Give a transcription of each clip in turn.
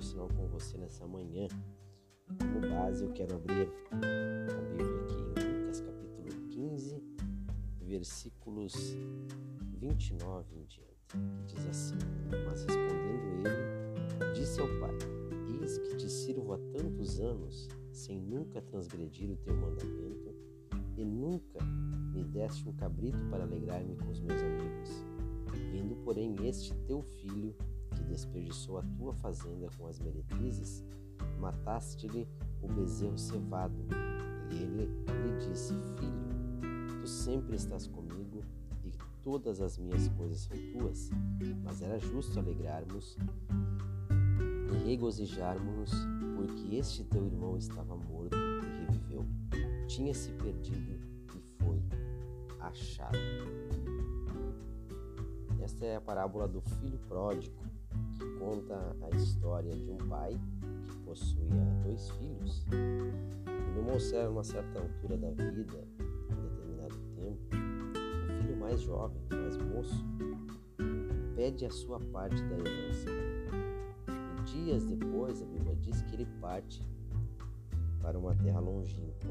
devocional com você nessa manhã. Como base, eu quero abrir a Bíblia aqui em Lucas capítulo 15, versículos 29 em diante, que diz assim: Mas respondendo ele, disse ao pai: Eis que te sirvo há tantos anos, sem nunca transgredir o teu mandamento, e nunca me deste um cabrito para alegrar-me com os meus amigos. Vindo, porém, este teu filho, desperdiçou a tua fazenda com as meretrizes, mataste-lhe o bezerro cevado. E ele lhe disse: Filho, tu sempre estás comigo e todas as minhas coisas são tuas. Mas era justo alegrarmos e regozijarmos-nos, porque este teu irmão estava morto e reviveu, tinha se perdido e foi achado. Esta é a parábola do filho pródigo, conta a história de um pai que possuía dois filhos. E numa, uma certa altura da vida, em determinado tempo, o filho mais jovem, mais moço, pede a sua parte da herança. E dias depois, a Bíblia diz que ele parte para uma terra longínqua,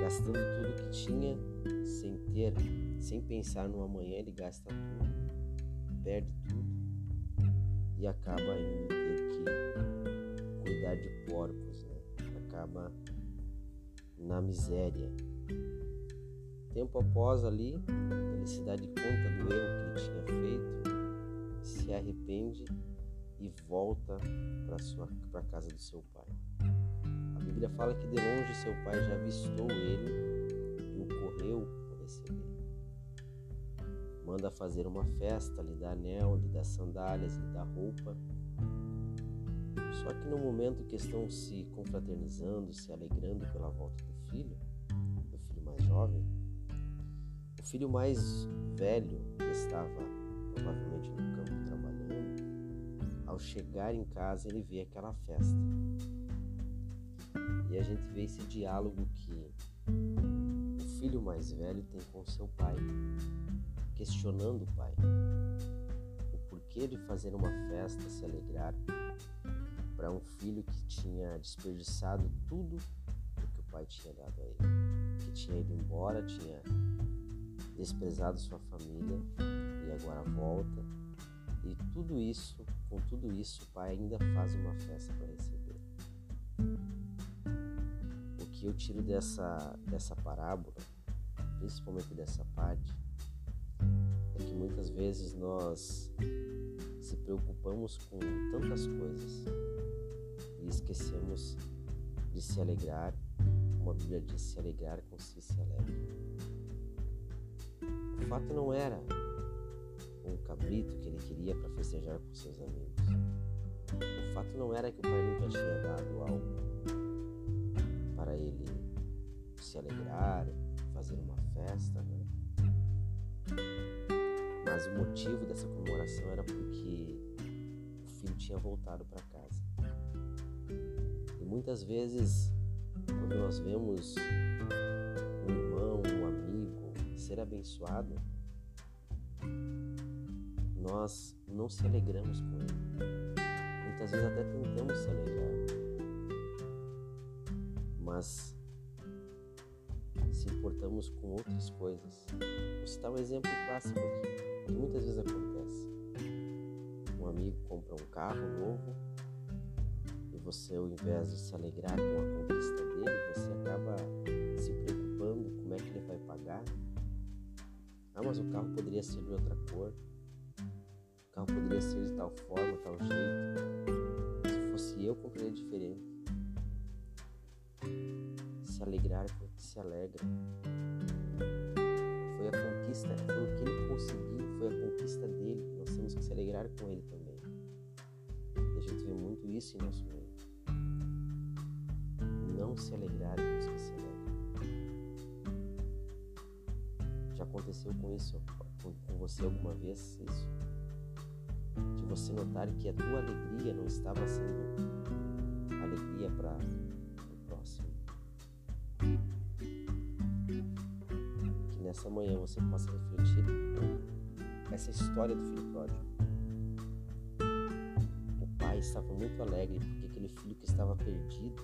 gastando tudo que tinha sem ter sem pensar no amanhã, ele gasta tudo, perde tudo e acaba indo ter que cuidar de porcos, né? acaba na miséria. Tempo após ali, ele se dá de conta do erro que ele tinha feito, se arrepende e volta para a casa do seu pai. A Bíblia fala que de longe seu pai já avistou ele manda fazer uma festa, lhe dá anel, lhe dá sandálias, lhe dá roupa. Só que no momento que estão se confraternizando, se alegrando pela volta do filho, do filho mais jovem, o filho mais velho, que estava provavelmente no campo trabalhando, ao chegar em casa ele vê aquela festa. E a gente vê esse diálogo que o filho mais velho tem com seu pai questionando o pai o porquê de fazer uma festa, se alegrar para um filho que tinha desperdiçado tudo o que o pai tinha dado a ele, que tinha ido embora, tinha desprezado sua família e agora volta. E tudo isso, com tudo isso, o pai ainda faz uma festa para receber. O que eu tiro dessa, dessa parábola, principalmente dessa parte, muitas vezes nós se preocupamos com tantas coisas e esquecemos de se alegrar, como a Bíblia diz, se alegrar com si se alegra. O fato não era um cabrito que ele queria para festejar com seus amigos. O fato não era que o pai nunca tinha dado algo para ele se alegrar, fazer uma festa, né? Mas o motivo dessa comemoração era porque o filho tinha voltado para casa. E muitas vezes, quando nós vemos um irmão, um amigo ser abençoado, nós não se alegramos com ele. Muitas vezes até tentamos se alegrar, mas se importamos com outras coisas. Vou citar um exemplo clássico aqui muitas vezes acontece. Um amigo compra um carro novo e você, ao invés de se alegrar com a conquista dele, você acaba se preocupando como é que ele vai pagar. Ah, mas o carro poderia ser de outra cor. O carro poderia ser de tal forma, tal jeito. Se fosse eu, compraria diferente. Se alegrar com o que se alegra. Foi a conquista, foi o que ele conseguiu foi a conquista dele, nós temos que se alegrar com ele também. E a gente vê muito isso em nosso meio. Não se alegrar com os que se alegram. Já aconteceu com isso, com, com você alguma vez isso? De você notar que a tua alegria não estava sendo alegria para o próximo. Que nessa manhã você possa refletir essa história do filho pródigo. O pai estava muito alegre porque aquele filho que estava perdido,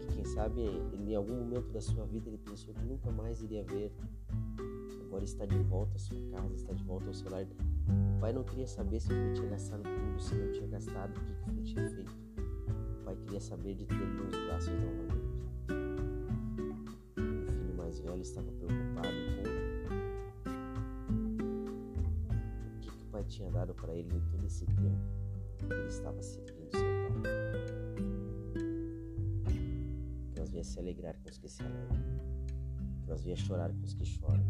que quem sabe ele, em algum momento da sua vida ele pensou que nunca mais iria ver, agora está de volta à sua casa, está de volta ao seu lar. O pai não queria saber se o filho tinha gastado tudo, se não tinha gastado, o que o filho tinha feito. O pai queria saber de ter ele nos braços novamente. O filho mais velho estava preocupado com pai tinha dado para ele em todo esse tempo que ele estava servindo seu pai. Que nós venha se alegrar com os que se alegram, que nós venha chorar com os que choram,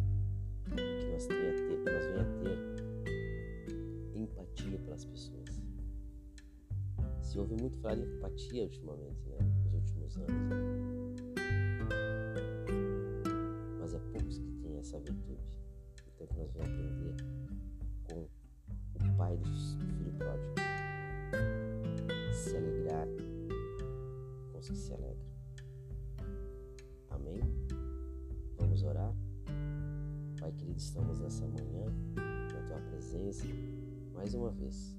que nós, tenha ter, que nós venha ter empatia pelas pessoas. Se ouve muito falar de empatia ultimamente, né? Nos últimos anos. Mas é poucos que têm essa virtude. Então que nós venhamos aprender pai filho pródigo se alegrar com os que se alegram. Amém? Vamos orar? Pai querido, estamos nessa manhã na tua presença mais uma vez,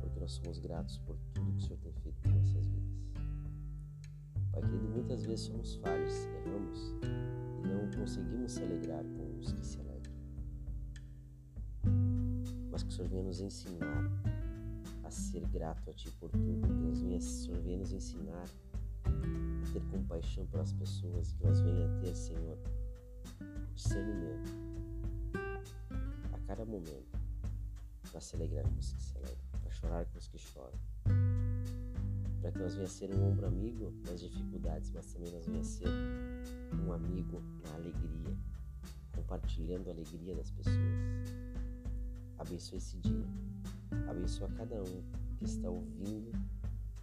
porque nós somos gratos por tudo que o Senhor tem feito por nossas vidas. Pai querido, muitas vezes somos falhos, erramos e não conseguimos se alegrar com os que se alegram. Senhor venha nos ensinar a ser grato a Ti por tudo, que nós venha, Senhor, venha nos ensinar a ter compaixão pelas pessoas, que nós venha a ter, Senhor, discernimento a cada momento para se alegrar com os que se alegram, para chorar com os que choram, para que nós venha ser um ombro amigo nas dificuldades, mas também nós venha ser um amigo na alegria, compartilhando a alegria das pessoas. Abençoe esse dia Abençoa cada um que está ouvindo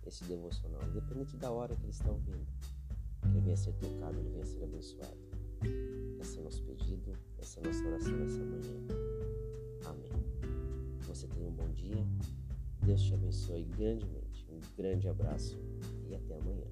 esse devocional, independente da hora que ele está ouvindo. Que ele venha ser tocado, ele venha ser abençoado. Esse é o nosso pedido, essa é a nossa oração nessa manhã. Amém. Você tenha um bom dia. Deus te abençoe grandemente. Um grande abraço e até amanhã.